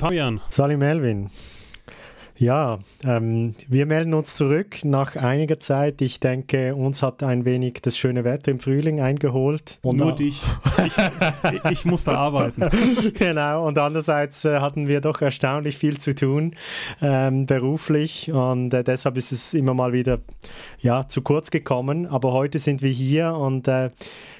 Fabian. Salim Melvin. Ja, ähm, wir melden uns zurück nach einiger Zeit. Ich denke, uns hat ein wenig das schöne Wetter im Frühling eingeholt. Und Nur dich. Ich, ich musste arbeiten. genau, und andererseits äh, hatten wir doch erstaunlich viel zu tun ähm, beruflich und äh, deshalb ist es immer mal wieder ja, zu kurz gekommen. Aber heute sind wir hier und äh,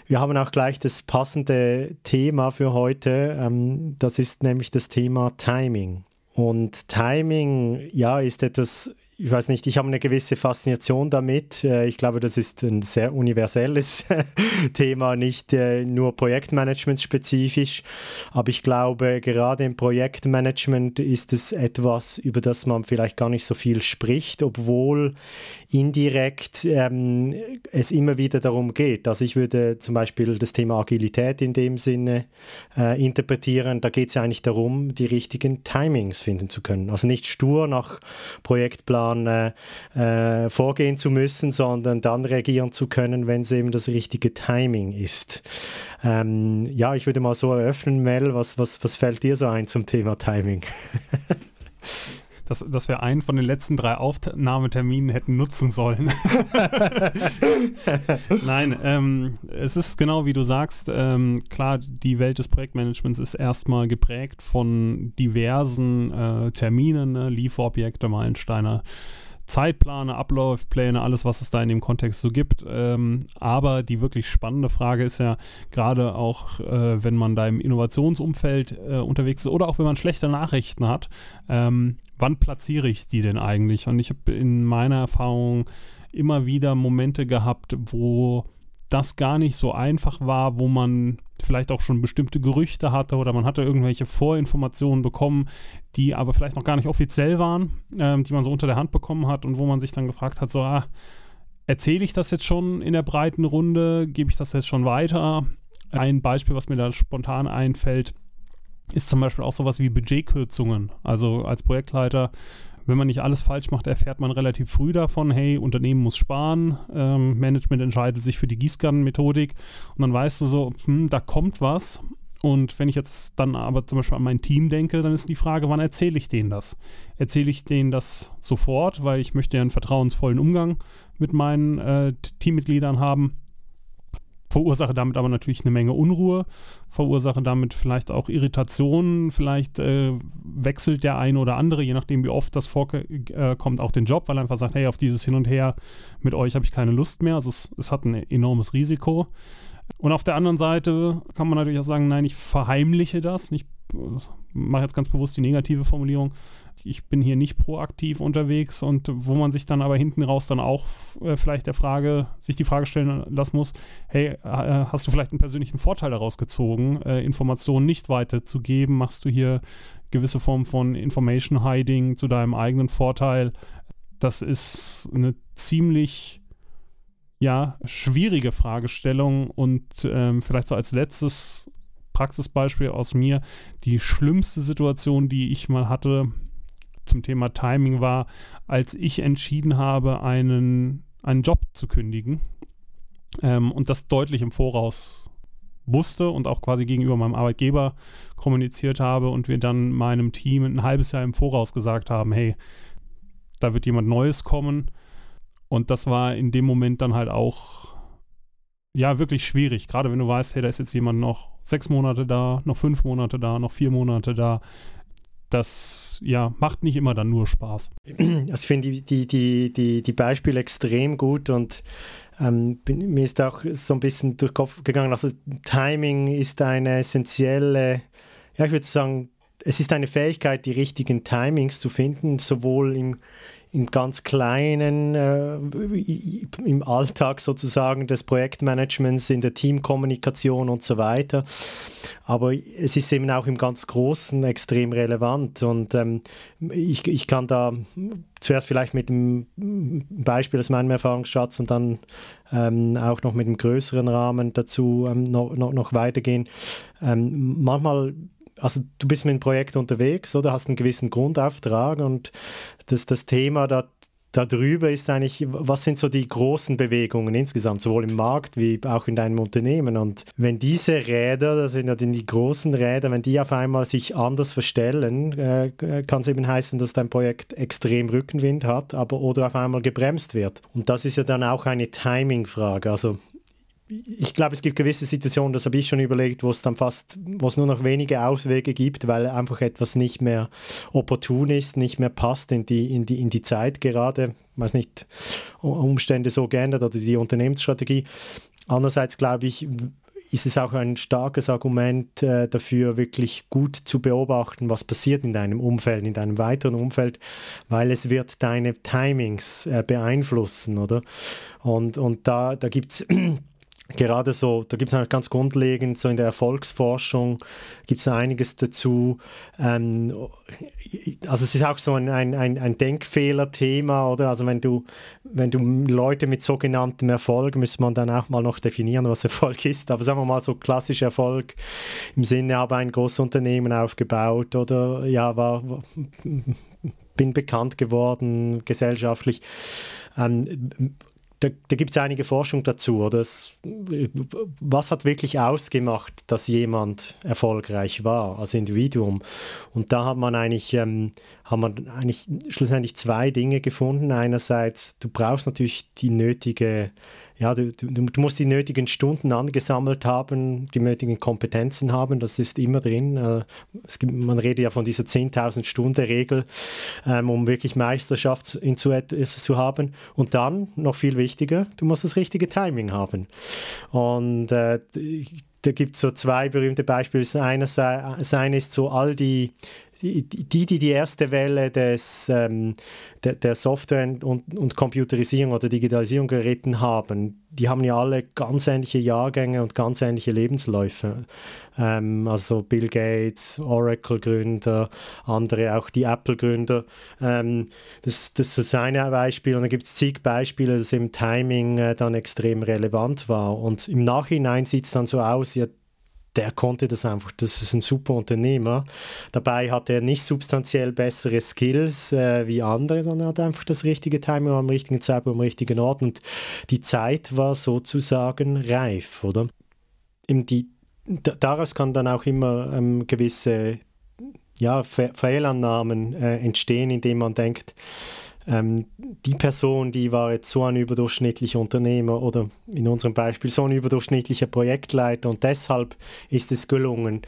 wir haben auch gleich das passende Thema für heute. Ähm, das ist nämlich das Thema Timing. Und Timing, ja, ist etwas ich weiß nicht, ich habe eine gewisse Faszination damit. Äh, ich glaube, das ist ein sehr universelles Thema, nicht äh, nur Projektmanagement spezifisch. Aber ich glaube, gerade im Projektmanagement ist es etwas, über das man vielleicht gar nicht so viel spricht, obwohl indirekt ähm, es immer wieder darum geht. Also ich würde zum Beispiel das Thema Agilität in dem Sinne äh, interpretieren. Da geht es ja eigentlich darum, die richtigen Timings finden zu können. Also nicht stur nach Projektplan dann äh, vorgehen zu müssen, sondern dann reagieren zu können, wenn es eben das richtige Timing ist. Ähm, ja, ich würde mal so eröffnen, Mel, was, was, was fällt dir so ein zum Thema Timing? dass, dass wir einen von den letzten drei Aufnahmeterminen hätten nutzen sollen. Nein, ähm, es ist genau wie du sagst, ähm, klar, die Welt des Projektmanagements ist erstmal geprägt von diversen äh, Terminen, ne? Lieferobjekte, Meilensteine. Zeitpläne, Ablaufpläne, alles, was es da in dem Kontext so gibt. Ähm, aber die wirklich spannende Frage ist ja gerade auch, äh, wenn man da im Innovationsumfeld äh, unterwegs ist oder auch wenn man schlechte Nachrichten hat, ähm, wann platziere ich die denn eigentlich? Und ich habe in meiner Erfahrung immer wieder Momente gehabt, wo das gar nicht so einfach war, wo man vielleicht auch schon bestimmte Gerüchte hatte oder man hatte irgendwelche Vorinformationen bekommen, die aber vielleicht noch gar nicht offiziell waren, ähm, die man so unter der Hand bekommen hat und wo man sich dann gefragt hat, so, ah, erzähle ich das jetzt schon in der breiten Runde, gebe ich das jetzt schon weiter? Ein Beispiel, was mir da spontan einfällt, ist zum Beispiel auch sowas wie Budgetkürzungen. Also als Projektleiter, wenn man nicht alles falsch macht, erfährt man relativ früh davon, hey, Unternehmen muss sparen, ähm, Management entscheidet sich für die Gießkannenmethodik und dann weißt du so, hm, da kommt was. Und wenn ich jetzt dann aber zum Beispiel an mein Team denke, dann ist die Frage, wann erzähle ich denen das? Erzähle ich denen das sofort, weil ich möchte ja einen vertrauensvollen Umgang mit meinen äh, Teammitgliedern haben? Verursache damit aber natürlich eine Menge Unruhe, verursache damit vielleicht auch Irritationen, vielleicht äh, wechselt der eine oder andere, je nachdem wie oft das vorkommt, äh, auch den Job, weil er einfach sagt, hey, auf dieses Hin und Her mit euch habe ich keine Lust mehr. Also es, es hat ein enormes Risiko. Und auf der anderen Seite kann man natürlich auch sagen, nein, ich verheimliche das. Ich äh, mache jetzt ganz bewusst die negative Formulierung ich bin hier nicht proaktiv unterwegs und wo man sich dann aber hinten raus dann auch äh, vielleicht der Frage, sich die Frage stellen lassen muss, hey, äh, hast du vielleicht einen persönlichen Vorteil daraus gezogen, äh, Informationen nicht weiterzugeben? Machst du hier gewisse Form von Information Hiding zu deinem eigenen Vorteil? Das ist eine ziemlich ja, schwierige Fragestellung und ähm, vielleicht so als letztes Praxisbeispiel aus mir, die schlimmste Situation, die ich mal hatte, zum Thema Timing war, als ich entschieden habe, einen, einen Job zu kündigen ähm, und das deutlich im Voraus wusste und auch quasi gegenüber meinem Arbeitgeber kommuniziert habe und wir dann meinem Team ein halbes Jahr im Voraus gesagt haben, hey, da wird jemand Neues kommen. Und das war in dem Moment dann halt auch, ja, wirklich schwierig. Gerade wenn du weißt, hey, da ist jetzt jemand noch sechs Monate da, noch fünf Monate da, noch vier Monate da das ja, macht nicht immer dann nur Spaß. Also ich finde die, die, die, die, Beispiele extrem gut und ähm, bin, mir ist auch so ein bisschen durch den Kopf gegangen, also Timing ist eine essentielle, ja ich würde sagen, es ist eine Fähigkeit, die richtigen Timings zu finden, sowohl im im ganz Kleinen, äh, im Alltag sozusagen des Projektmanagements, in der Teamkommunikation und so weiter. Aber es ist eben auch im ganz Großen extrem relevant. Und ähm, ich, ich kann da zuerst vielleicht mit dem Beispiel aus meinem Erfahrungsschatz und dann ähm, auch noch mit einem größeren Rahmen dazu ähm, noch, noch, noch weitergehen. Ähm, manchmal also du bist mit einem Projekt unterwegs oder hast einen gewissen Grundauftrag und das, das Thema, da darüber ist eigentlich, was sind so die großen Bewegungen insgesamt, sowohl im Markt wie auch in deinem Unternehmen. Und wenn diese Räder, das sind ja die großen Räder, wenn die auf einmal sich anders verstellen, äh, kann es eben heißen, dass dein Projekt extrem Rückenwind hat, aber oder auf einmal gebremst wird. Und das ist ja dann auch eine Timing-Frage. Also ich glaube, es gibt gewisse Situationen, das habe ich schon überlegt, wo es dann fast, wo es nur noch wenige Auswege gibt, weil einfach etwas nicht mehr opportun ist, nicht mehr passt in die, in die, in die Zeit gerade, weiß nicht, Umstände so geändert oder die Unternehmensstrategie. Andererseits glaube ich, ist es auch ein starkes Argument äh, dafür, wirklich gut zu beobachten, was passiert in deinem Umfeld, in deinem weiteren Umfeld, weil es wird deine Timings äh, beeinflussen, oder? Und, und da, da gibt es gerade so, da gibt es ganz grundlegend, so in der Erfolgsforschung gibt es einiges dazu. Ähm, also es ist auch so ein, ein, ein Denkfehler-Thema, oder? Also wenn du, wenn du Leute mit sogenanntem Erfolg, müsste man dann auch mal noch definieren, was Erfolg ist. Aber sagen wir mal so klassischer Erfolg im Sinne, habe ein großes Unternehmen aufgebaut oder ja, war, bin bekannt geworden gesellschaftlich. Ähm, da, da gibt es einige Forschung dazu. Oder was hat wirklich ausgemacht, dass jemand erfolgreich war als Individuum? Und da hat man eigentlich, ähm, hat man eigentlich schlussendlich zwei Dinge gefunden. Einerseits, du brauchst natürlich die nötige ja, du, du, du, musst die nötigen Stunden angesammelt haben, die nötigen Kompetenzen haben, das ist immer drin. Äh, gibt, man redet ja von dieser 10.000 Stunden Regel, ähm, um wirklich Meisterschaft in zu, zu haben. Und dann, noch viel wichtiger, du musst das richtige Timing haben. Und äh, da gibt es so zwei berühmte Beispiele. Das eine, das eine ist so all die die, die die erste Welle des, ähm, der, der, Software- und, und Computerisierung oder Digitalisierung geritten haben, die haben ja alle ganz ähnliche Jahrgänge und ganz ähnliche Lebensläufe. Ähm, also Bill Gates, Oracle-Gründer, andere, auch die Apple-Gründer. Ähm, das, das ist ein Beispiel und dann gibt es zig Beispiele, dass im Timing äh, dann extrem relevant war. Und im Nachhinein sieht es dann so aus, ja, der konnte das einfach. Das ist ein super Unternehmer. Dabei hat er nicht substanziell bessere Skills äh, wie andere, sondern hat einfach das richtige Timing am richtigen Zeitpunkt am richtigen Ort. Und die Zeit war sozusagen reif, oder? Die, daraus kann dann auch immer ähm, gewisse ja, Fehlannahmen äh, entstehen, indem man denkt, ähm, die Person, die war jetzt so ein überdurchschnittlicher Unternehmer oder in unserem Beispiel so ein überdurchschnittlicher Projektleiter und deshalb ist es gelungen.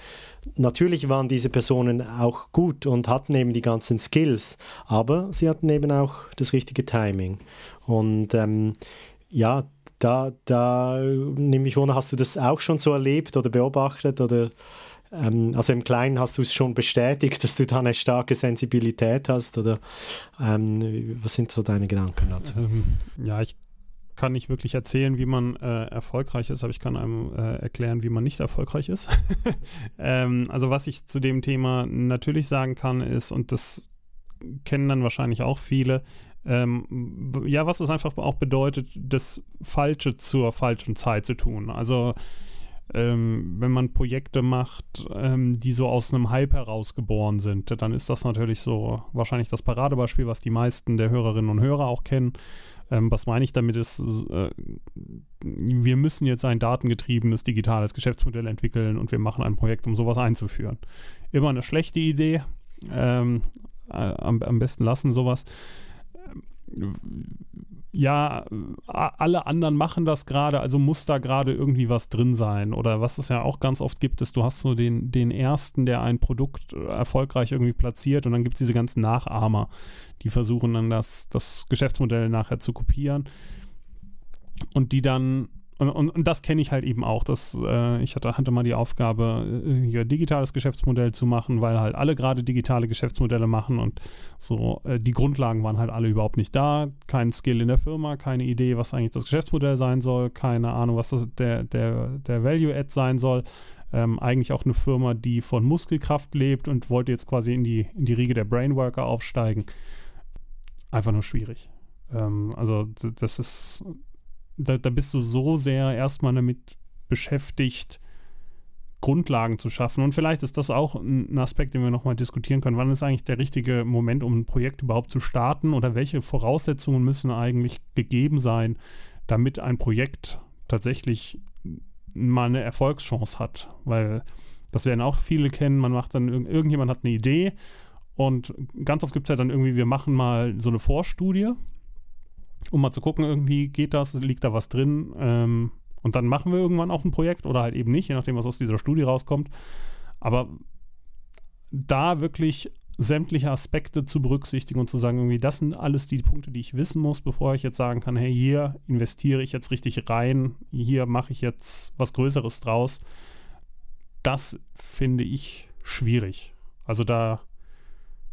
Natürlich waren diese Personen auch gut und hatten eben die ganzen Skills, aber sie hatten eben auch das richtige Timing. Und ähm, ja, da, da nehme ich wunder, hast du das auch schon so erlebt oder beobachtet oder ähm, also im Kleinen hast du es schon bestätigt, dass du da eine starke Sensibilität hast oder ähm, was sind so deine Gedanken dazu? Ähm, ja, ich kann nicht wirklich erzählen, wie man äh, erfolgreich ist, aber ich kann einem äh, erklären, wie man nicht erfolgreich ist. ähm, also was ich zu dem Thema natürlich sagen kann, ist, und das kennen dann wahrscheinlich auch viele, ähm, ja, was es einfach auch bedeutet, das Falsche zur falschen Zeit zu tun. Also ähm, wenn man Projekte macht, ähm, die so aus einem Hype herausgeboren sind, dann ist das natürlich so wahrscheinlich das Paradebeispiel, was die meisten der Hörerinnen und Hörer auch kennen. Ähm, was meine ich damit ist, äh, wir müssen jetzt ein datengetriebenes digitales Geschäftsmodell entwickeln und wir machen ein Projekt, um sowas einzuführen. Immer eine schlechte Idee. Ähm, äh, am, am besten lassen sowas ja, alle anderen machen das gerade, also muss da gerade irgendwie was drin sein. Oder was es ja auch ganz oft gibt, ist, du hast so den, den ersten, der ein Produkt erfolgreich irgendwie platziert und dann gibt es diese ganzen Nachahmer, die versuchen dann das, das Geschäftsmodell nachher zu kopieren und die dann und, und, und, das kenne ich halt eben auch. Dass, äh, ich hatte, hatte mal die Aufgabe, äh, hier digitales Geschäftsmodell zu machen, weil halt alle gerade digitale Geschäftsmodelle machen und so äh, die Grundlagen waren halt alle überhaupt nicht da. Kein Skill in der Firma, keine Idee, was eigentlich das Geschäftsmodell sein soll, keine Ahnung, was das, der, der, der Value-Add sein soll. Ähm, eigentlich auch eine Firma, die von Muskelkraft lebt und wollte jetzt quasi in die, in die Riege der Brainworker aufsteigen. Einfach nur schwierig. Ähm, also das ist da, da bist du so sehr erstmal damit beschäftigt, Grundlagen zu schaffen. Und vielleicht ist das auch ein Aspekt, den wir nochmal diskutieren können. Wann ist eigentlich der richtige Moment, um ein Projekt überhaupt zu starten oder welche Voraussetzungen müssen eigentlich gegeben sein, damit ein Projekt tatsächlich mal eine Erfolgschance hat? Weil das werden auch viele kennen. Man macht dann, irgendjemand hat eine Idee und ganz oft gibt es ja dann irgendwie, wir machen mal so eine Vorstudie, um mal zu gucken, irgendwie geht das, liegt da was drin. Ähm, und dann machen wir irgendwann auch ein Projekt oder halt eben nicht, je nachdem, was aus dieser Studie rauskommt. Aber da wirklich sämtliche Aspekte zu berücksichtigen und zu sagen, irgendwie, das sind alles die Punkte, die ich wissen muss, bevor ich jetzt sagen kann, hey, hier investiere ich jetzt richtig rein, hier mache ich jetzt was Größeres draus. Das finde ich schwierig. Also da,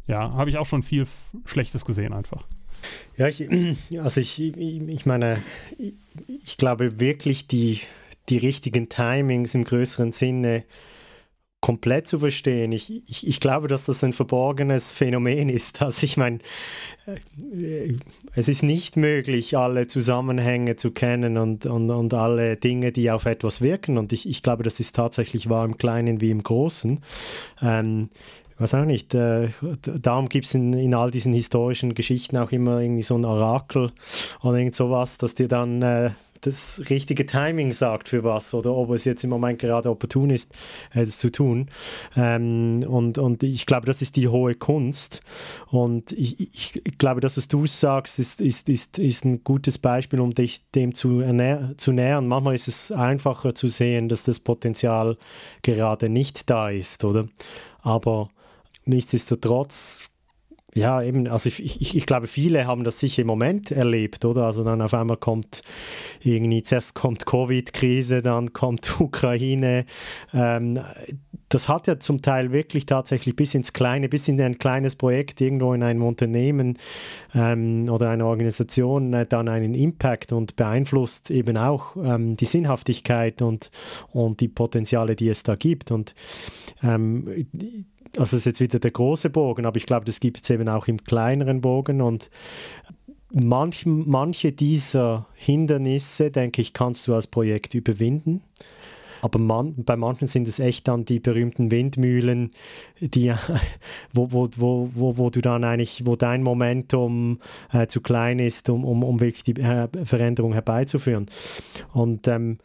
ja, habe ich auch schon viel Schlechtes gesehen einfach. Ja, ich, also ich, ich meine, ich glaube wirklich die, die richtigen Timings im größeren Sinne komplett zu verstehen. Ich, ich, ich glaube, dass das ein verborgenes Phänomen ist. Also ich meine, äh, es ist nicht möglich, alle Zusammenhänge zu kennen und, und, und alle Dinge, die auf etwas wirken. Und ich, ich glaube, das ist tatsächlich wahr im Kleinen wie im Großen. Ähm, weiß auch nicht, äh, darum gibt es in, in all diesen historischen Geschichten auch immer irgendwie so ein Orakel oder irgend sowas, dass dir dann äh, das richtige Timing sagt für was oder ob es jetzt im Moment gerade opportun ist, äh, das zu tun. Ähm, und, und ich glaube, das ist die hohe Kunst. Und ich, ich glaube, dass was du sagst, ist, ist, ist, ist ein gutes Beispiel, um dich dem zu, zu nähern. Manchmal ist es einfacher zu sehen, dass das Potenzial gerade nicht da ist, oder? Aber Nichtsdestotrotz, ja, eben, also ich, ich, ich, glaube, viele haben das sicher im Moment erlebt, oder? Also dann auf einmal kommt irgendwie, zuerst kommt Covid-Krise, dann kommt Ukraine. Ähm, das hat ja zum Teil wirklich tatsächlich bis ins Kleine, bis in ein kleines Projekt irgendwo in einem Unternehmen ähm, oder einer Organisation äh, dann einen Impact und beeinflusst eben auch ähm, die Sinnhaftigkeit und, und die Potenziale, die es da gibt. Und ähm, also das ist jetzt wieder der große Bogen, aber ich glaube, das gibt es eben auch im kleineren Bogen und manch, manche dieser Hindernisse, denke ich, kannst du als Projekt überwinden. Aber man, bei manchen sind es echt dann die berühmten Windmühlen, die, wo, wo, wo, wo, du dann eigentlich, wo dein Momentum äh, zu klein ist, um, um, um wirklich die äh, Veränderung herbeizuführen. Und ähm,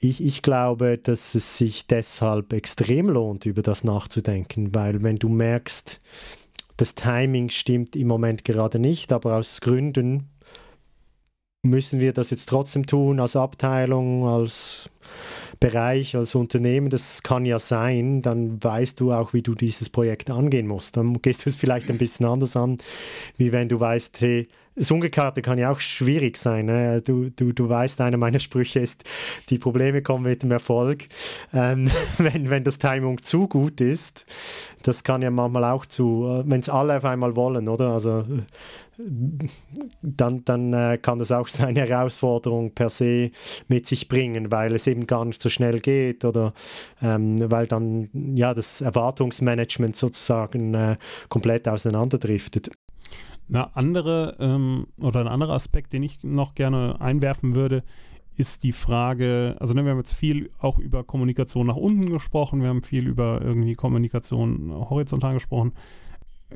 ich, ich glaube, dass es sich deshalb extrem lohnt, über das nachzudenken, weil wenn du merkst, das Timing stimmt im Moment gerade nicht, aber aus Gründen müssen wir das jetzt trotzdem tun, als Abteilung, als Bereich, als Unternehmen, das kann ja sein, dann weißt du auch, wie du dieses Projekt angehen musst. Dann gehst du es vielleicht ein bisschen anders an, wie wenn du weißt, hey, das Umgekehrte kann ja auch schwierig sein. Ne? Du, du, du weißt, einer meiner Sprüche ist, die Probleme kommen mit dem Erfolg. Ähm, wenn, wenn das Timing zu gut ist, das kann ja manchmal auch zu, äh, wenn es alle auf einmal wollen, oder? Also äh, dann, dann äh, kann das auch seine Herausforderung per se mit sich bringen, weil es eben gar nicht so schnell geht oder ähm, weil dann ja das Erwartungsmanagement sozusagen äh, komplett auseinanderdriftet. Eine andere ähm, oder ein anderer Aspekt, den ich noch gerne einwerfen würde, ist die Frage, also ne, wir haben jetzt viel auch über Kommunikation nach unten gesprochen, wir haben viel über irgendwie Kommunikation horizontal gesprochen.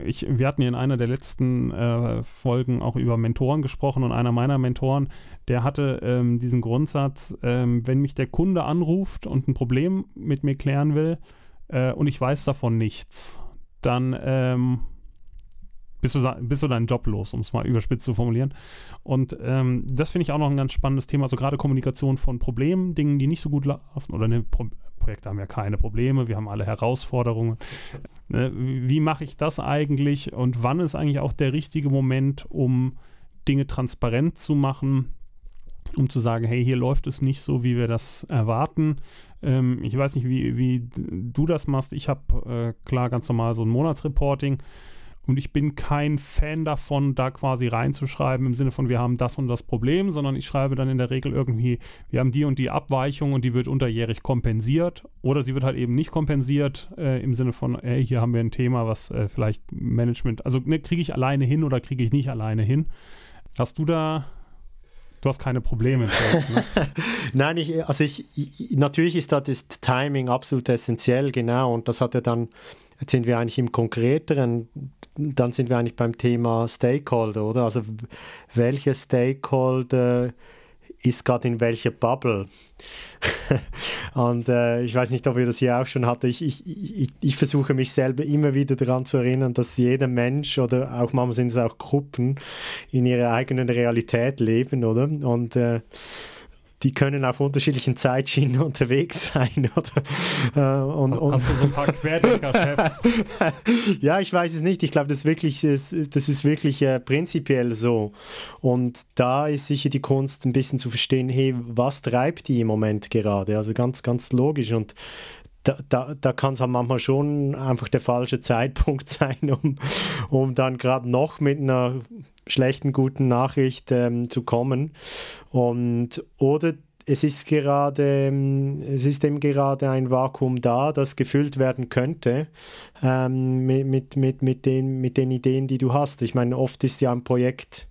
Ich, wir hatten in einer der letzten äh, Folgen auch über Mentoren gesprochen und einer meiner Mentoren, der hatte ähm, diesen Grundsatz, ähm, wenn mich der Kunde anruft und ein Problem mit mir klären will äh, und ich weiß davon nichts, dann ähm, bist du, bist du deinen Job los, um es mal überspitzt zu formulieren. Und ähm, das finde ich auch noch ein ganz spannendes Thema, also gerade Kommunikation von Problemen, Dingen, die nicht so gut laufen, oder ne, Pro Projekte haben ja keine Probleme, wir haben alle Herausforderungen. Ne, wie mache ich das eigentlich und wann ist eigentlich auch der richtige Moment, um Dinge transparent zu machen, um zu sagen, hey, hier läuft es nicht so, wie wir das erwarten. Ähm, ich weiß nicht, wie, wie du das machst. Ich habe äh, klar ganz normal so ein Monatsreporting und ich bin kein Fan davon, da quasi reinzuschreiben im Sinne von, wir haben das und das Problem, sondern ich schreibe dann in der Regel irgendwie, wir haben die und die Abweichung und die wird unterjährig kompensiert. Oder sie wird halt eben nicht kompensiert äh, im Sinne von, ey, hier haben wir ein Thema, was äh, vielleicht Management, also ne, kriege ich alleine hin oder kriege ich nicht alleine hin. Hast du da du hast keine Probleme. ne? Nein, ich, also ich, ich, natürlich ist da das Timing absolut essentiell, genau. Und das hat ja dann, jetzt sind wir eigentlich im Konkreteren, dann sind wir eigentlich beim Thema Stakeholder, oder? Also welche Stakeholder ist gerade in welcher Bubble. und äh, ich weiß nicht, ob ihr das hier auch schon hatte. Ich, ich, ich, ich, versuche mich selber immer wieder daran zu erinnern, dass jeder Mensch oder auch manchmal sind es auch Gruppen in ihrer eigenen Realität leben, oder? Und äh, die können auf unterschiedlichen Zeitschienen unterwegs sein. Oder? Äh, und, und Hast du so ein paar Querdenker-Chefs? ja, ich weiß es nicht. Ich glaube, das ist wirklich, das ist wirklich äh, prinzipiell so. Und da ist sicher die Kunst, ein bisschen zu verstehen, hey, was treibt die im Moment gerade? Also ganz, ganz logisch. Und da, da, da kann es halt manchmal schon einfach der falsche Zeitpunkt sein, um, um dann gerade noch mit einer schlechten, guten Nachricht ähm, zu kommen. Und, oder es ist gerade, ähm, es ist eben gerade ein Vakuum da, das gefüllt werden könnte ähm, mit, mit, mit, mit, den, mit den Ideen, die du hast. Ich meine, oft ist ja ein Projekt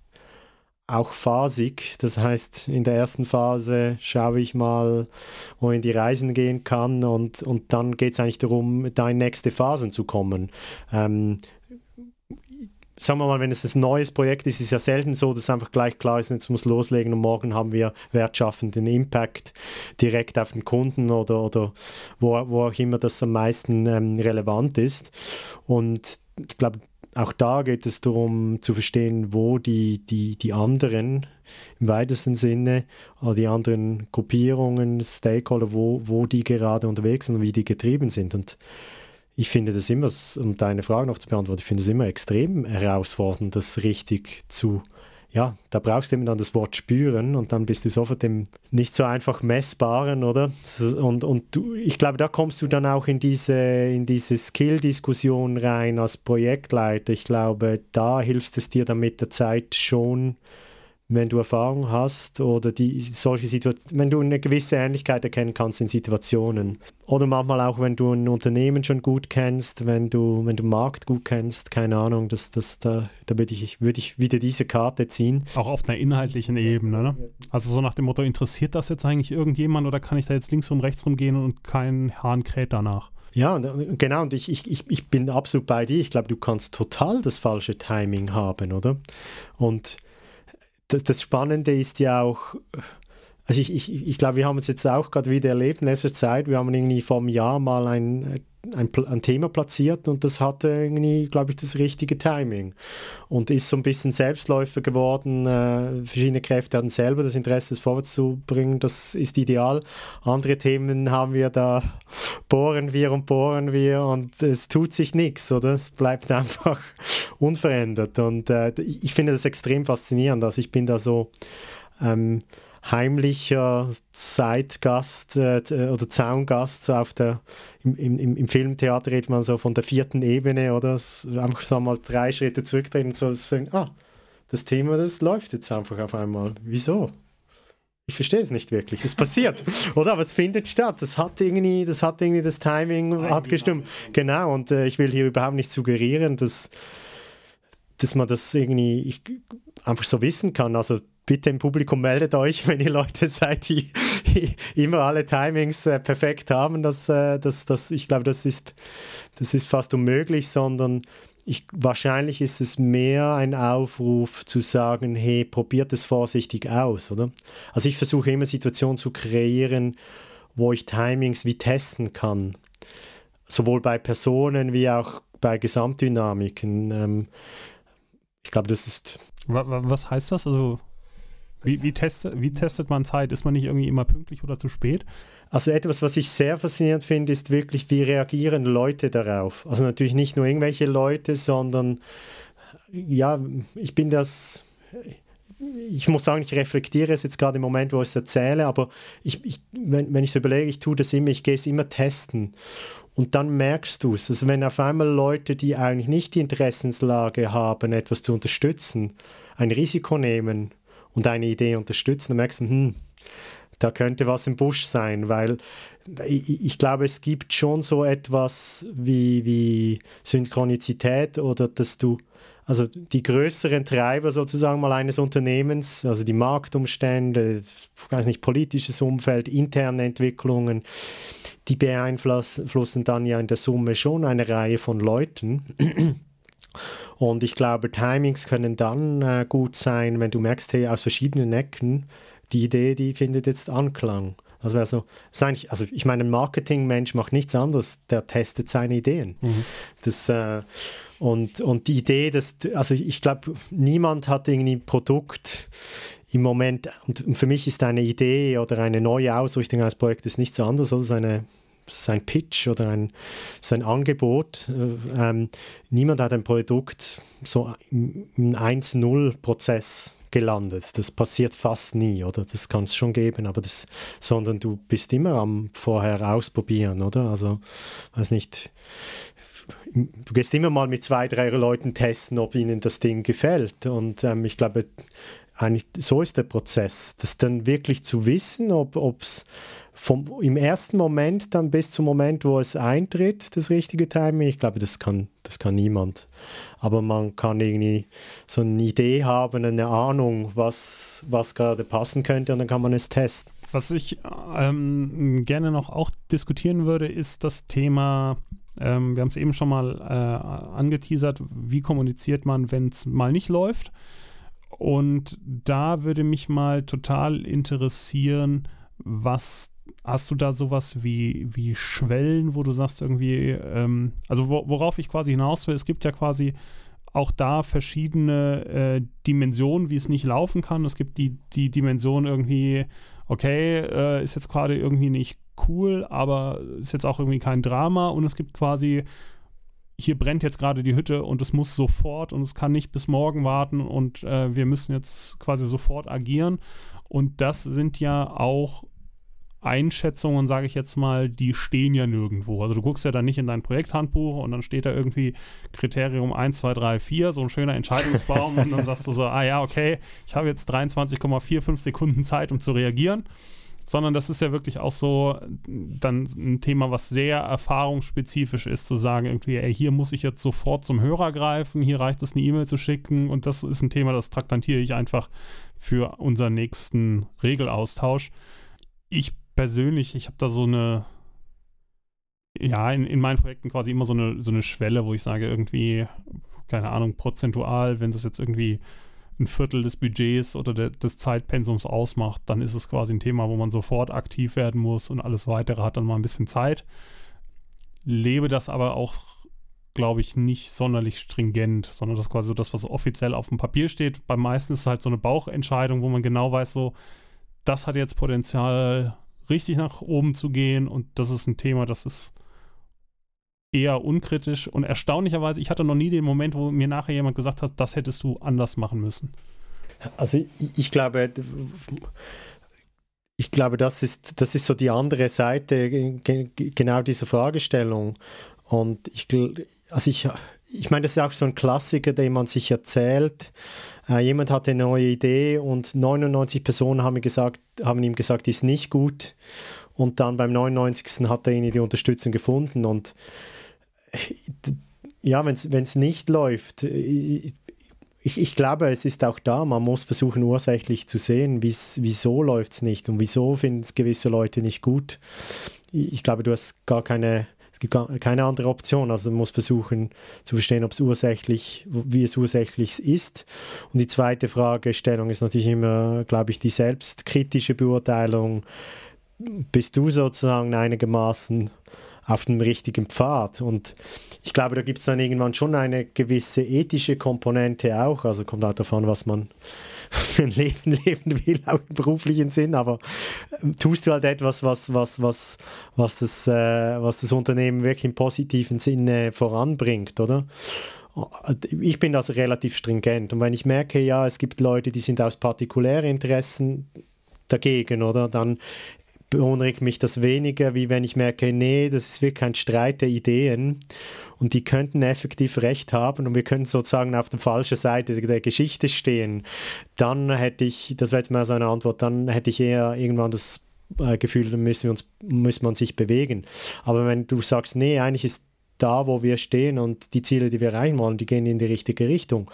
auch phasig. Das heißt, in der ersten Phase schaue ich mal, wohin die Reisen gehen kann und, und dann geht es eigentlich darum, da in nächste Phasen zu kommen. Ähm, sagen wir mal, wenn es ein neues Projekt ist, ist es ja selten so, dass einfach gleich klar ist, jetzt muss loslegen und morgen haben wir wertschaffenden Impact direkt auf den Kunden oder, oder wo, wo auch immer das am meisten ähm, relevant ist. Und ich glaube, auch da geht es darum zu verstehen, wo die, die, die anderen im weitesten Sinne, die anderen Gruppierungen, Stakeholder, wo, wo die gerade unterwegs sind und wie die getrieben sind. Und ich finde das immer, um deine Frage noch zu beantworten, ich finde es immer extrem herausfordernd, das richtig zu, ja, da brauchst du eben dann das Wort spüren und dann bist du sofort dem nicht so einfach messbaren, oder? Und, und du, ich glaube, da kommst du dann auch in diese, in diese Skill-Diskussion rein als Projektleiter. Ich glaube, da hilft es dir dann mit der Zeit schon, wenn du Erfahrung hast oder die solche Situationen, wenn du eine gewisse Ähnlichkeit erkennen kannst in Situationen. Oder manchmal auch, wenn du ein Unternehmen schon gut kennst, wenn du, wenn du Markt gut kennst, keine Ahnung, das, das, da, da würde ich, würd ich wieder diese Karte ziehen. Auch auf einer inhaltlichen Ebene, ne? Also so nach dem Motto, interessiert das jetzt eigentlich irgendjemand oder kann ich da jetzt links rum, rechts rum gehen und kein Hahn kräht danach? Ja, genau, und ich, ich, ich bin absolut bei dir. Ich glaube, du kannst total das falsche Timing haben, oder? Und das, das Spannende ist ja auch, also ich, ich, ich glaube, wir haben es jetzt auch gerade wieder erlebt in letzter Zeit. Wir haben irgendwie vor einem Jahr mal ein, ein, ein Thema platziert und das hatte irgendwie, glaube ich, das richtige Timing. Und ist so ein bisschen Selbstläufer geworden. Äh, verschiedene Kräfte hatten selber das Interesse, es vorwärts zu bringen. Das ist ideal. Andere Themen haben wir da, bohren wir und bohren wir und es tut sich nichts, oder? Es bleibt einfach unverändert. Und äh, ich finde das extrem faszinierend. Also ich bin da so... Ähm, heimlicher Zeitgast äh, oder Zaungast so auf der, im, im, im Filmtheater redet man so von der vierten Ebene oder einfach so mal drei Schritte zurücktreten und so sagen, ah, das Thema, das läuft jetzt einfach auf einmal. Wieso? Ich verstehe es nicht wirklich. Es passiert, oder? Aber es findet statt. Das hat irgendwie, das hat irgendwie das Timing hat gestimmt. Genau. Und äh, ich will hier überhaupt nicht suggerieren, dass, dass man das irgendwie ich, einfach so wissen kann. Also bitte im Publikum meldet euch, wenn ihr Leute seid, die immer alle Timings äh, perfekt haben. Das, äh, das, das, ich glaube, das ist, das ist fast unmöglich, sondern ich, wahrscheinlich ist es mehr ein Aufruf zu sagen, hey, probiert es vorsichtig aus, oder? Also ich versuche immer Situationen zu kreieren, wo ich Timings wie testen kann. Sowohl bei Personen wie auch bei Gesamtdynamiken. Ähm, ich glaube, das ist. Was heißt das? Also wie, wie, test, wie testet man Zeit? Ist man nicht irgendwie immer pünktlich oder zu spät? Also etwas, was ich sehr faszinierend finde, ist wirklich, wie reagieren Leute darauf. Also natürlich nicht nur irgendwelche Leute, sondern ja, ich bin das, ich muss sagen, ich reflektiere es jetzt gerade im Moment, wo ich es erzähle, aber ich, ich, wenn, wenn ich es überlege, ich tue das immer, ich gehe es immer testen. Und dann merkst du es. Also wenn auf einmal Leute, die eigentlich nicht die Interessenslage haben, etwas zu unterstützen, ein Risiko nehmen und eine Idee unterstützen, dann merkst du, hm, da könnte was im Busch sein, weil ich, ich glaube, es gibt schon so etwas wie, wie Synchronizität oder dass du also die größeren Treiber sozusagen mal eines Unternehmens, also die Marktumstände, weiß nicht, politisches Umfeld, interne Entwicklungen, die beeinflussen dann ja in der Summe schon eine Reihe von Leuten. Und ich glaube, Timings können dann äh, gut sein, wenn du merkst, hey, aus verschiedenen Ecken, die Idee, die findet jetzt Anklang. Also, also, also ich meine, ein Marketingmensch macht nichts anderes, der testet seine Ideen. Mhm. Das, äh, und, und die Idee, dass, also ich glaube, niemand hat irgendwie ein Produkt im Moment, und für mich ist eine Idee oder eine neue Ausrichtung eines Projektes nichts anderes als eine sein Pitch oder ein, sein Angebot. Äh, ähm, niemand hat ein Produkt so im 1-0-Prozess gelandet. Das passiert fast nie, oder? Das kann es schon geben, aber das, sondern du bist immer am vorher ausprobieren, oder? Also, weiß nicht, du gehst immer mal mit zwei, drei Leuten testen, ob ihnen das Ding gefällt. Und ähm, ich glaube, eigentlich so ist der Prozess, das dann wirklich zu wissen, ob es im ersten Moment dann bis zum Moment, wo es eintritt, das richtige Timing, ich glaube, das kann, das kann niemand. Aber man kann irgendwie so eine Idee haben, eine Ahnung, was, was gerade passen könnte und dann kann man es testen. Was ich ähm, gerne noch auch diskutieren würde, ist das Thema ähm, wir haben es eben schon mal äh, angeteasert, wie kommuniziert man, wenn es mal nicht läuft. Und da würde mich mal total interessieren, was hast du da sowas wie, wie Schwellen, wo du sagst irgendwie, ähm, also wo, worauf ich quasi hinaus will, es gibt ja quasi auch da verschiedene äh, Dimensionen, wie es nicht laufen kann. Es gibt die, die Dimension irgendwie, okay, äh, ist jetzt gerade irgendwie nicht cool, aber ist jetzt auch irgendwie kein Drama und es gibt quasi, hier brennt jetzt gerade die Hütte und es muss sofort und es kann nicht bis morgen warten und äh, wir müssen jetzt quasi sofort agieren. Und das sind ja auch Einschätzungen, sage ich jetzt mal, die stehen ja nirgendwo. Also du guckst ja dann nicht in dein Projekthandbuch und dann steht da irgendwie Kriterium 1, 2, 3, 4, so ein schöner Entscheidungsbaum und dann sagst du so, ah ja, okay, ich habe jetzt 23,45 Sekunden Zeit, um zu reagieren sondern das ist ja wirklich auch so dann ein Thema, was sehr erfahrungsspezifisch ist, zu sagen, irgendwie, ey, hier muss ich jetzt sofort zum Hörer greifen, hier reicht es, eine E-Mail zu schicken und das ist ein Thema, das traktantiere ich einfach für unseren nächsten Regelaustausch. Ich persönlich, ich habe da so eine, ja, in, in meinen Projekten quasi immer so eine, so eine Schwelle, wo ich sage, irgendwie, keine Ahnung, prozentual, wenn das jetzt irgendwie ein Viertel des Budgets oder de, des Zeitpensums ausmacht, dann ist es quasi ein Thema, wo man sofort aktiv werden muss und alles weitere hat dann mal ein bisschen Zeit. Lebe das aber auch, glaube ich, nicht sonderlich stringent, sondern das ist quasi so das, was offiziell auf dem Papier steht. Beim meisten ist es halt so eine Bauchentscheidung, wo man genau weiß, so, das hat jetzt Potenzial, richtig nach oben zu gehen und das ist ein Thema, das ist eher unkritisch und erstaunlicherweise, ich hatte noch nie den Moment, wo mir nachher jemand gesagt hat, das hättest du anders machen müssen. Also ich, ich glaube, ich glaube, das ist, das ist so die andere Seite genau dieser Fragestellung. Und ich, also ich, ich meine, das ist auch so ein Klassiker, den man sich erzählt. Äh, jemand hatte eine neue Idee und 99 Personen haben, gesagt, haben ihm gesagt, die ist nicht gut. Und dann beim 99. hat er ihnen die Unterstützung gefunden. Und ja, wenn es nicht läuft, ich, ich, glaube, es ist auch da, man muss versuchen, ursächlich zu sehen, wieso läuft es nicht und wieso finden es gewisse Leute nicht gut. Ich glaube, du hast gar keine, es gibt gar keine andere Option. Also man muss versuchen zu verstehen, ob es ursächlich, wie es ursächlich ist. Und die zweite Fragestellung ist natürlich immer, glaube ich, die selbstkritische Beurteilung. Bist du sozusagen einigermaßen auf dem richtigen Pfad. Und ich glaube, da gibt es dann irgendwann schon eine gewisse ethische Komponente auch. Also kommt auch davon, was man für ein Leben leben will, auch im beruflichen Sinn. Aber ähm, tust du halt etwas, was, was, was, was, das, äh, was das Unternehmen wirklich im positiven Sinne voranbringt, oder? Ich bin also relativ stringent. Und wenn ich merke, ja, es gibt Leute, die sind aus partikulären Interessen dagegen, oder? Dann beunruhigt mich das weniger, wie wenn ich merke, nee, das ist wirklich ein Streit der Ideen und die könnten effektiv recht haben und wir können sozusagen auf der falschen Seite der Geschichte stehen. Dann hätte ich, das wäre jetzt mal so eine Antwort, dann hätte ich eher irgendwann das äh, Gefühl, dann müssen wir uns, muss man sich bewegen. Aber wenn du sagst, nee, eigentlich ist da, wo wir stehen und die Ziele, die wir erreichen wollen, die gehen in die richtige Richtung,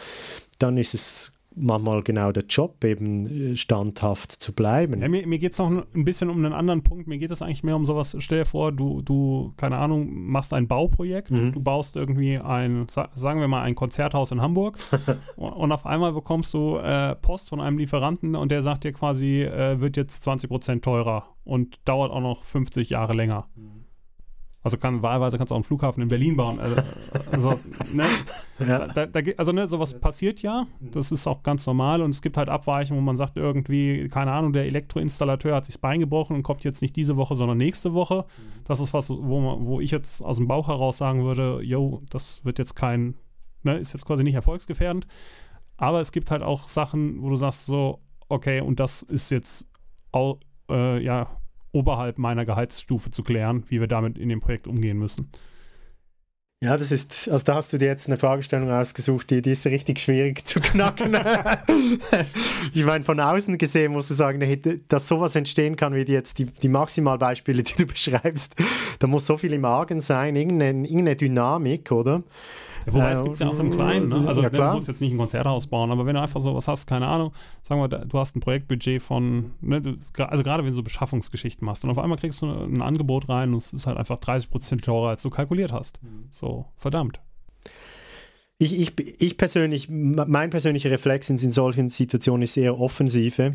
dann ist es manchmal genau der Job, eben äh, standhaft zu bleiben. Ja, mir mir geht es noch ein bisschen um einen anderen Punkt. Mir geht es eigentlich mehr um sowas. Stell dir vor, du, du keine Ahnung, machst ein Bauprojekt, mhm. du baust irgendwie ein, sagen wir mal, ein Konzerthaus in Hamburg und auf einmal bekommst du äh, Post von einem Lieferanten und der sagt dir quasi, äh, wird jetzt 20% teurer und dauert auch noch 50 Jahre länger. Mhm. Also kann, wahlweise kannst du auch einen Flughafen in Berlin bauen. Also, also ne, ja. da, da, also ne, sowas passiert ja. Das ist auch ganz normal und es gibt halt Abweichungen, wo man sagt irgendwie, keine Ahnung, der Elektroinstallateur hat sich das Bein gebrochen und kommt jetzt nicht diese Woche, sondern nächste Woche. Das ist was, wo, man, wo ich jetzt aus dem Bauch heraus sagen würde, yo, das wird jetzt kein, ne, ist jetzt quasi nicht erfolgsgefährdend. Aber es gibt halt auch Sachen, wo du sagst so, okay, und das ist jetzt auch, äh, ja, oberhalb meiner Gehaltsstufe zu klären, wie wir damit in dem Projekt umgehen müssen. Ja, das ist, also da hast du dir jetzt eine Fragestellung ausgesucht, die, die ist richtig schwierig zu knacken. ich meine, von außen gesehen musst du sagen, dass sowas entstehen kann, wie die jetzt die, die Maximalbeispiele, die du beschreibst, da muss so viel im Argen sein, irgendeine, irgendeine Dynamik, oder? Wobei, es gibt es ja auch im Kleinen. Ne? Also, ja, du musst jetzt nicht ein Konzerthaus bauen, aber wenn du einfach so was hast, keine Ahnung, sagen wir, du hast ein Projektbudget von, ne, du, also gerade wenn du so Beschaffungsgeschichten machst und auf einmal kriegst du ein Angebot rein und es ist halt einfach 30% teurer, als du kalkuliert hast. Mhm. So, verdammt. Ich, ich, ich persönlich, mein persönlicher Reflex in solchen Situationen ist eher Offensive.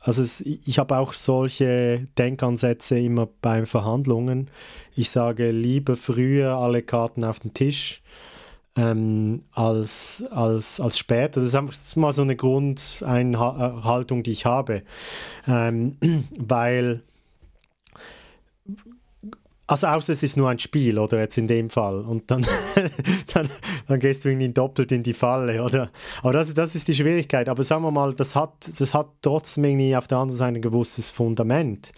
Also es, ich habe auch solche Denkansätze immer bei Verhandlungen. Ich sage lieber früher alle Karten auf den Tisch ähm, als, als, als später. Das ist einfach mal so eine Grundeinhaltung, die ich habe. Ähm, weil, also außer es ist nur ein Spiel, oder jetzt in dem Fall. Und dann, dann, dann gehst du irgendwie doppelt in die Falle, oder? Aber das, das ist die Schwierigkeit. Aber sagen wir mal, das hat, das hat trotzdem irgendwie auf der anderen Seite ein gewusstes Fundament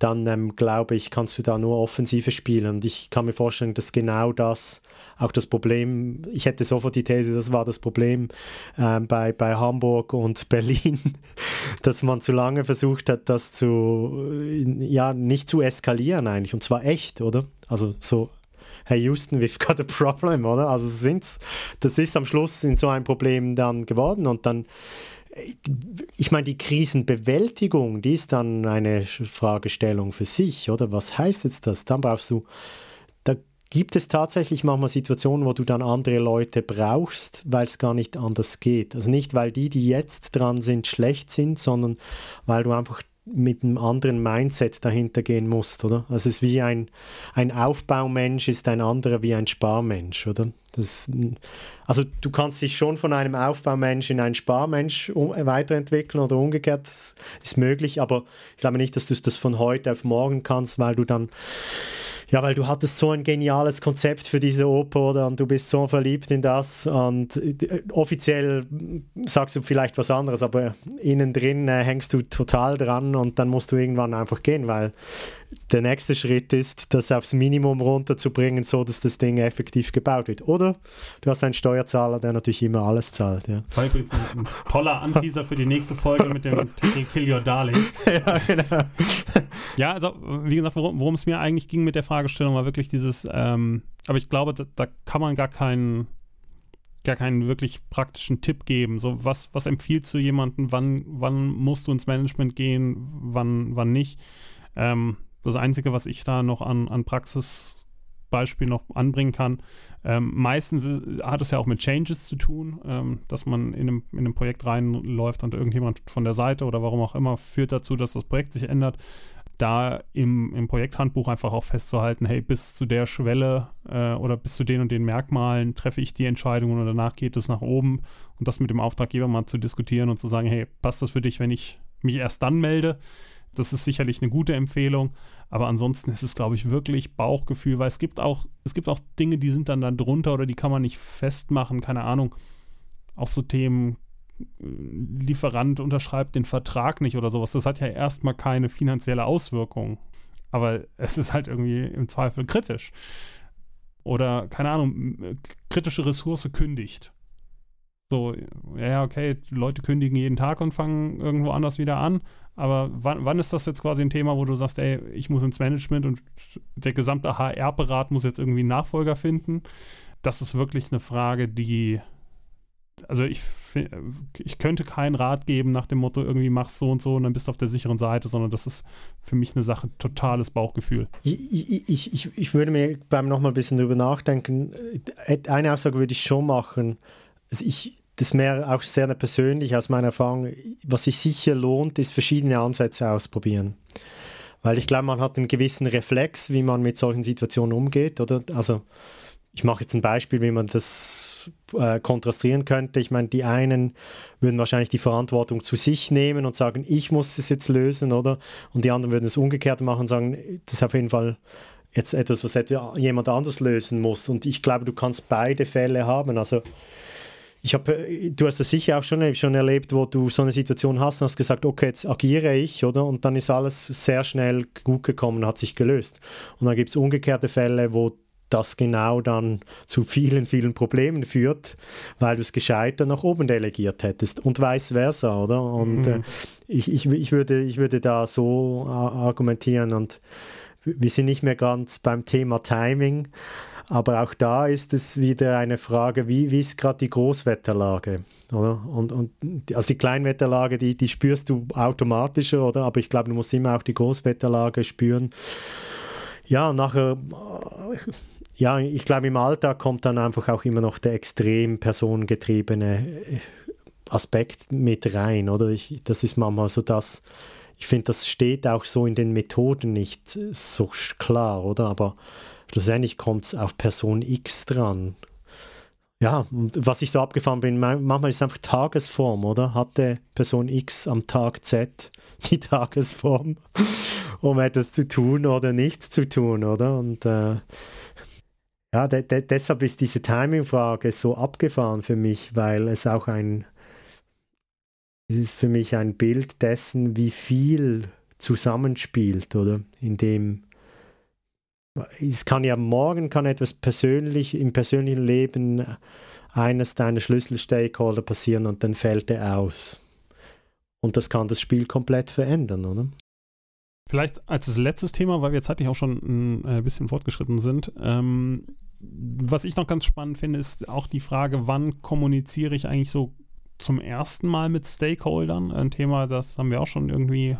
dann ähm, glaube ich, kannst du da nur Offensive spielen. Und ich kann mir vorstellen, dass genau das auch das Problem, ich hätte sofort die These, das war das Problem ähm, bei, bei Hamburg und Berlin, dass man zu lange versucht hat, das zu, ja, nicht zu eskalieren eigentlich. Und zwar echt, oder? Also so hey Houston, we've got a problem, oder? Also sind's, das ist am Schluss in so ein Problem dann geworden und dann ich meine, die Krisenbewältigung, die ist dann eine Fragestellung für sich, oder? Was heißt jetzt das? Dann brauchst du, gibt es tatsächlich manchmal Situationen, wo du dann andere Leute brauchst, weil es gar nicht anders geht. Also nicht, weil die, die jetzt dran sind, schlecht sind, sondern weil du einfach mit einem anderen Mindset dahinter gehen musst, oder? Also es ist wie ein, ein Aufbaumensch ist ein anderer wie ein Sparmensch, oder? Das, also du kannst dich schon von einem Aufbaumensch in einen Sparmensch weiterentwickeln oder umgekehrt, das ist möglich, aber ich glaube nicht, dass du das von heute auf morgen kannst, weil du dann ja, weil du hattest so ein geniales Konzept für diese Oper oder und du bist so verliebt in das und äh, offiziell sagst du vielleicht was anderes, aber innen drin äh, hängst du total dran und dann musst du irgendwann einfach gehen, weil der nächste Schritt ist, das aufs Minimum runterzubringen, so dass das Ding effektiv gebaut wird. Oder du hast einen Steuerzahler, der natürlich immer alles zahlt. Ja. Das war übrigens ein, ein toller Anteaser für die nächste Folge mit dem Titel Kill Your Darling. Ja, genau. Ja, also wie gesagt, worum es mir eigentlich ging mit der Fragestellung, war wirklich dieses, ähm, aber ich glaube, da, da, kann man gar keinen gar keinen wirklich praktischen Tipp geben. So, was, was empfiehlst du jemandem, wann, wann musst du ins Management gehen, wann, wann nicht? Ähm, das Einzige, was ich da noch an, an Praxisbeispiel noch anbringen kann, ähm, meistens hat es ja auch mit Changes zu tun, ähm, dass man in einem, in einem Projekt reinläuft und irgendjemand von der Seite oder warum auch immer führt dazu, dass das Projekt sich ändert. Da im, im Projekthandbuch einfach auch festzuhalten, hey, bis zu der Schwelle äh, oder bis zu den und den Merkmalen treffe ich die Entscheidungen und danach geht es nach oben und das mit dem Auftraggeber mal zu diskutieren und zu sagen, hey, passt das für dich, wenn ich mich erst dann melde? Das ist sicherlich eine gute Empfehlung, aber ansonsten ist es, glaube ich, wirklich Bauchgefühl, weil es gibt auch, es gibt auch Dinge, die sind dann da drunter oder die kann man nicht festmachen, keine Ahnung. Auch so Themen, äh, Lieferant unterschreibt den Vertrag nicht oder sowas. Das hat ja erstmal keine finanzielle Auswirkung. Aber es ist halt irgendwie im Zweifel kritisch. Oder, keine Ahnung, kritische Ressource kündigt. So, ja, okay, Leute kündigen jeden Tag und fangen irgendwo anders wieder an. Aber wann, wann ist das jetzt quasi ein Thema, wo du sagst, ey, ich muss ins Management und der gesamte HR-Berat muss jetzt irgendwie einen Nachfolger finden? Das ist wirklich eine Frage, die, also ich, ich könnte keinen Rat geben nach dem Motto, irgendwie machst so und so und dann bist du auf der sicheren Seite, sondern das ist für mich eine Sache, totales Bauchgefühl. Ich, ich, ich, ich würde mir beim nochmal ein bisschen drüber nachdenken, eine Aussage würde ich schon machen, also ich, das mehr auch sehr persönlich aus meiner Erfahrung, was sich sicher lohnt, ist verschiedene Ansätze ausprobieren. Weil ich glaube, man hat einen gewissen Reflex, wie man mit solchen Situationen umgeht, oder? Also ich mache jetzt ein Beispiel, wie man das äh, kontrastieren könnte. Ich meine, die einen würden wahrscheinlich die Verantwortung zu sich nehmen und sagen, ich muss es jetzt lösen, oder? Und die anderen würden es umgekehrt machen und sagen, das ist auf jeden Fall jetzt etwas, was jemand anders lösen muss. Und ich glaube, du kannst beide Fälle haben. Also ich habe, äh, du hast das sicher auch schon, schon erlebt, wo du so eine Situation hast und hast gesagt, okay, jetzt agiere ich, oder? Und dann ist alles sehr schnell gut gekommen, hat sich gelöst. Und dann gibt es umgekehrte Fälle, wo das genau dann zu vielen, vielen Problemen führt, weil du es gescheiter nach oben delegiert hättest und vice versa, oder? Und mhm. äh, ich, ich, ich, würde, ich würde da so argumentieren und wir sind nicht mehr ganz beim Thema Timing, aber auch da ist es wieder eine Frage, wie, wie ist gerade die Großwetterlage? Oder? Und, und also die Kleinwetterlage, die, die spürst du automatischer, oder? Aber ich glaube, du musst immer auch die Großwetterlage spüren. Ja, nachher, ja, ich glaube, im Alltag kommt dann einfach auch immer noch der extrem personengetriebene Aspekt mit rein, oder? Ich, das ist manchmal so das, ich finde, das steht auch so in den Methoden nicht so klar, oder? Aber schlussendlich kommt es auf Person X dran. Ja, und was ich so abgefahren bin, manchmal ist es einfach Tagesform, oder? Hatte Person X am Tag Z die Tagesform, um etwas zu tun oder nicht zu tun, oder? Und äh, ja, de de deshalb ist diese Timing-Frage so abgefahren für mich, weil es auch ein, es ist für mich ein Bild dessen, wie viel zusammenspielt, oder? In dem es kann ja morgen kann etwas persönlich im persönlichen Leben eines deiner Schlüsselstakeholder passieren und dann fällt er aus. Und das kann das Spiel komplett verändern, oder? Vielleicht als letztes Thema, weil wir zeitlich auch schon ein äh, bisschen fortgeschritten sind. Ähm, was ich noch ganz spannend finde, ist auch die Frage, wann kommuniziere ich eigentlich so zum ersten Mal mit Stakeholdern? Ein Thema, das haben wir auch schon irgendwie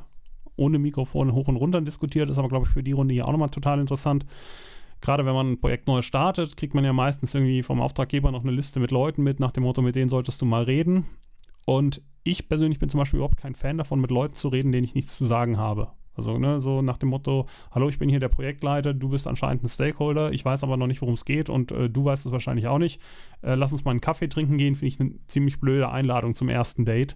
ohne Mikrofon hoch und runter diskutiert. Ist aber, glaube ich, für die Runde hier auch nochmal total interessant. Gerade wenn man ein Projekt neu startet, kriegt man ja meistens irgendwie vom Auftraggeber noch eine Liste mit Leuten mit, nach dem Motto, mit denen solltest du mal reden. Und ich persönlich bin zum Beispiel überhaupt kein Fan davon, mit Leuten zu reden, denen ich nichts zu sagen habe. Also, ne, so nach dem Motto, hallo, ich bin hier der Projektleiter, du bist anscheinend ein Stakeholder, ich weiß aber noch nicht, worum es geht und äh, du weißt es wahrscheinlich auch nicht. Äh, lass uns mal einen Kaffee trinken gehen, finde ich eine ziemlich blöde Einladung zum ersten Date.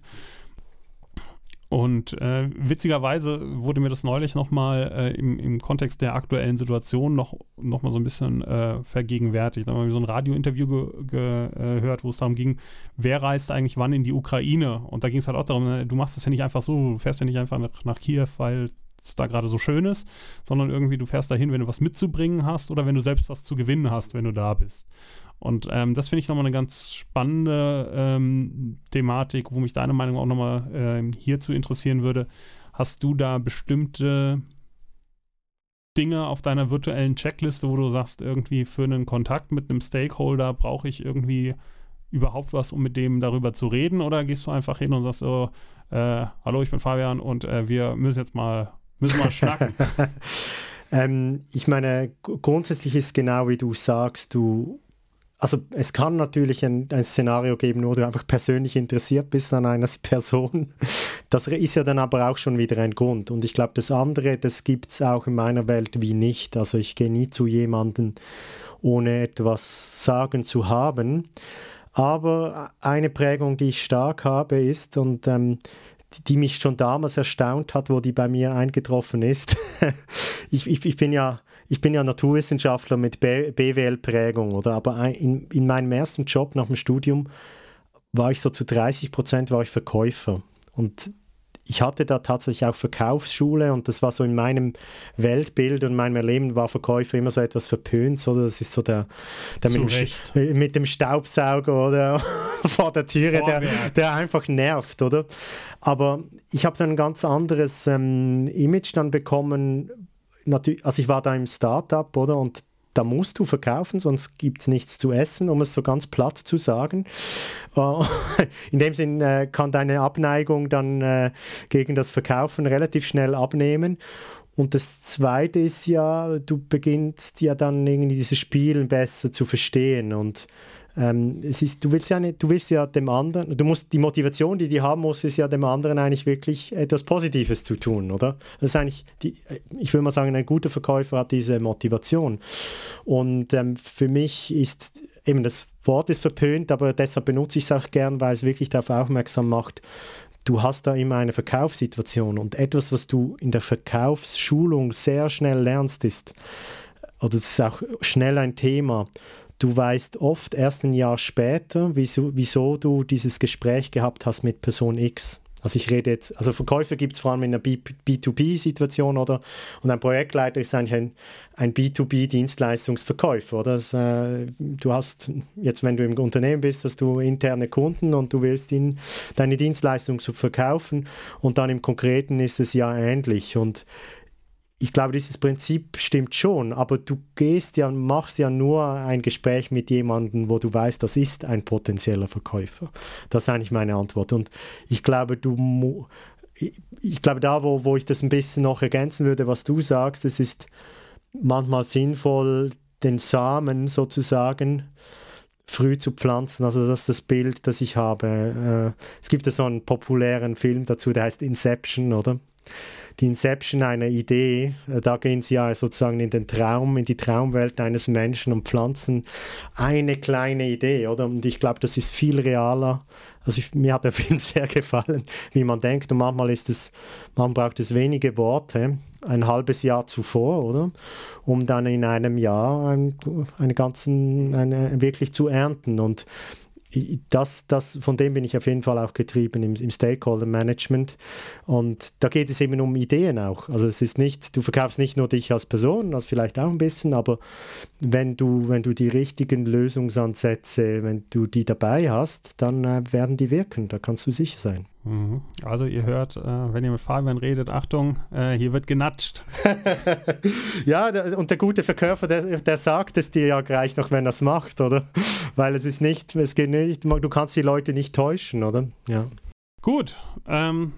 Und äh, witzigerweise wurde mir das neulich nochmal äh, im, im Kontext der aktuellen Situation noch, noch mal so ein bisschen äh, vergegenwärtigt. Da haben wir so ein Radiointerview ge gehört, äh, wo es darum ging, wer reist eigentlich wann in die Ukraine? Und da ging es halt auch darum, du machst das ja nicht einfach so, du fährst ja nicht einfach nach, nach Kiew, weil es da gerade so schön ist, sondern irgendwie du fährst dahin, wenn du was mitzubringen hast oder wenn du selbst was zu gewinnen hast, wenn du da bist. Und ähm, das finde ich nochmal eine ganz spannende ähm, Thematik, wo mich deine Meinung auch nochmal ähm, hierzu interessieren würde. Hast du da bestimmte Dinge auf deiner virtuellen Checkliste, wo du sagst, irgendwie für einen Kontakt mit einem Stakeholder brauche ich irgendwie überhaupt was, um mit dem darüber zu reden? Oder gehst du einfach hin und sagst so, äh, hallo, ich bin Fabian und äh, wir müssen jetzt mal, müssen mal schnacken? ähm, ich meine, grundsätzlich ist genau wie du sagst, du also es kann natürlich ein, ein, Szenario geben, wo du einfach persönlich interessiert bist an einer Person. Das ist ja dann aber auch schon wieder ein Grund. Und ich glaube, das andere, das gibt es auch in meiner Welt wie nicht. Also ich gehe nie zu jemandem, ohne etwas sagen zu haben. Aber eine Prägung, die ich stark habe, ist, und ähm, die, mich schon damals erstaunt hat, wo die bei mir eingetroffen ist. ich, ich, ich bin ja ich bin ja Naturwissenschaftler mit BWL-Prägung, oder? Aber in, in meinem ersten Job nach dem Studium war ich so zu 30 Prozent war ich Verkäufer. Und ich hatte da tatsächlich auch Verkaufsschule und das war so in meinem Weltbild und meinem Erleben war Verkäufer immer so etwas verpönt, oder? Das ist so der, der mit, dem, mit, dem, Staubsauger oder vor der Türe, der, der, einfach nervt, oder? Aber ich habe dann ein ganz anderes ähm, Image dann bekommen. Natürlich, also ich war da im Startup, oder? Und da musst du verkaufen, sonst gibt es nichts zu essen, um es so ganz platt zu sagen. Uh, in dem Sinn äh, kann deine Abneigung dann äh, gegen das Verkaufen relativ schnell abnehmen. Und das Zweite ist ja, du beginnst ja dann irgendwie dieses Spiel besser zu verstehen und ähm, es ist, du willst ja nicht, du willst ja dem anderen, du musst die Motivation, die die haben muss, ist ja dem anderen eigentlich wirklich etwas Positives zu tun, oder? Das ist eigentlich, die, ich würde mal sagen, ein guter Verkäufer hat diese Motivation. Und ähm, für mich ist eben das Wort ist verpönt, aber deshalb benutze ich es auch gern, weil es wirklich darauf aufmerksam macht, du hast da immer eine Verkaufssituation und etwas, was du in der Verkaufsschulung sehr schnell lernst, ist, oder das ist auch schnell ein Thema, du weißt oft erst ein Jahr später, wieso, wieso du dieses Gespräch gehabt hast mit Person X. Also ich rede jetzt, also Verkäufer gibt es vor allem in einer B2B-Situation oder und ein Projektleiter ist eigentlich ein, ein B2B-Dienstleistungsverkäufer. Oder? Das, äh, du hast jetzt, wenn du im Unternehmen bist, hast du interne Kunden und du willst ihnen deine Dienstleistung zu verkaufen und dann im Konkreten ist es ja ähnlich und ich glaube, dieses Prinzip stimmt schon, aber du gehst ja, machst ja nur ein Gespräch mit jemandem, wo du weißt, das ist ein potenzieller Verkäufer. Das ist eigentlich meine Antwort. Und ich glaube, du, ich glaube, da, wo, wo ich das ein bisschen noch ergänzen würde, was du sagst, es ist manchmal sinnvoll, den Samen sozusagen früh zu pflanzen. Also das ist das Bild, das ich habe. Äh, es gibt ja so einen populären Film dazu, der heißt Inception, oder? Die Inception einer Idee, äh, da gehen sie ja sozusagen in den Traum, in die Traumwelt eines Menschen und pflanzen eine kleine Idee, oder? Und ich glaube, das ist viel realer. Also ich, mir hat der Film sehr gefallen, wie man denkt. Und manchmal ist es, man braucht es wenige Worte, ein halbes Jahr zuvor, oder? Um dann in einem Jahr ein, eine ganzen, eine, wirklich zu ernten. Und das, das, von dem bin ich auf jeden Fall auch getrieben im, im Stakeholder Management. Und da geht es eben um Ideen auch. Also es ist nicht, du verkaufst nicht nur dich als Person, das vielleicht auch ein bisschen, aber wenn du, wenn du die richtigen Lösungsansätze, wenn du die dabei hast, dann äh, werden die wirken, da kannst du sicher sein. Mhm. Also ihr hört, äh, wenn ihr mit Fabian redet, Achtung, äh, hier wird genatscht. ja, und der gute Verkäufer, der, der sagt es dir ja gleich noch, wenn er es macht, oder? Weil es ist nicht, es geht nicht, du kannst die Leute nicht täuschen, oder? Ja. Gut, ähm,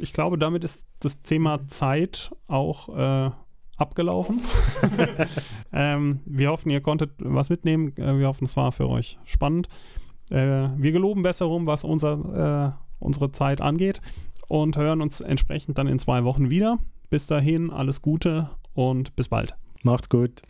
ich glaube, damit ist das Thema Zeit auch äh, abgelaufen. ähm, wir hoffen, ihr konntet was mitnehmen. Äh, wir hoffen, es war für euch spannend. Äh, wir geloben Besserung, was unser, äh, unsere Zeit angeht und hören uns entsprechend dann in zwei Wochen wieder. Bis dahin, alles Gute und bis bald. Macht's gut.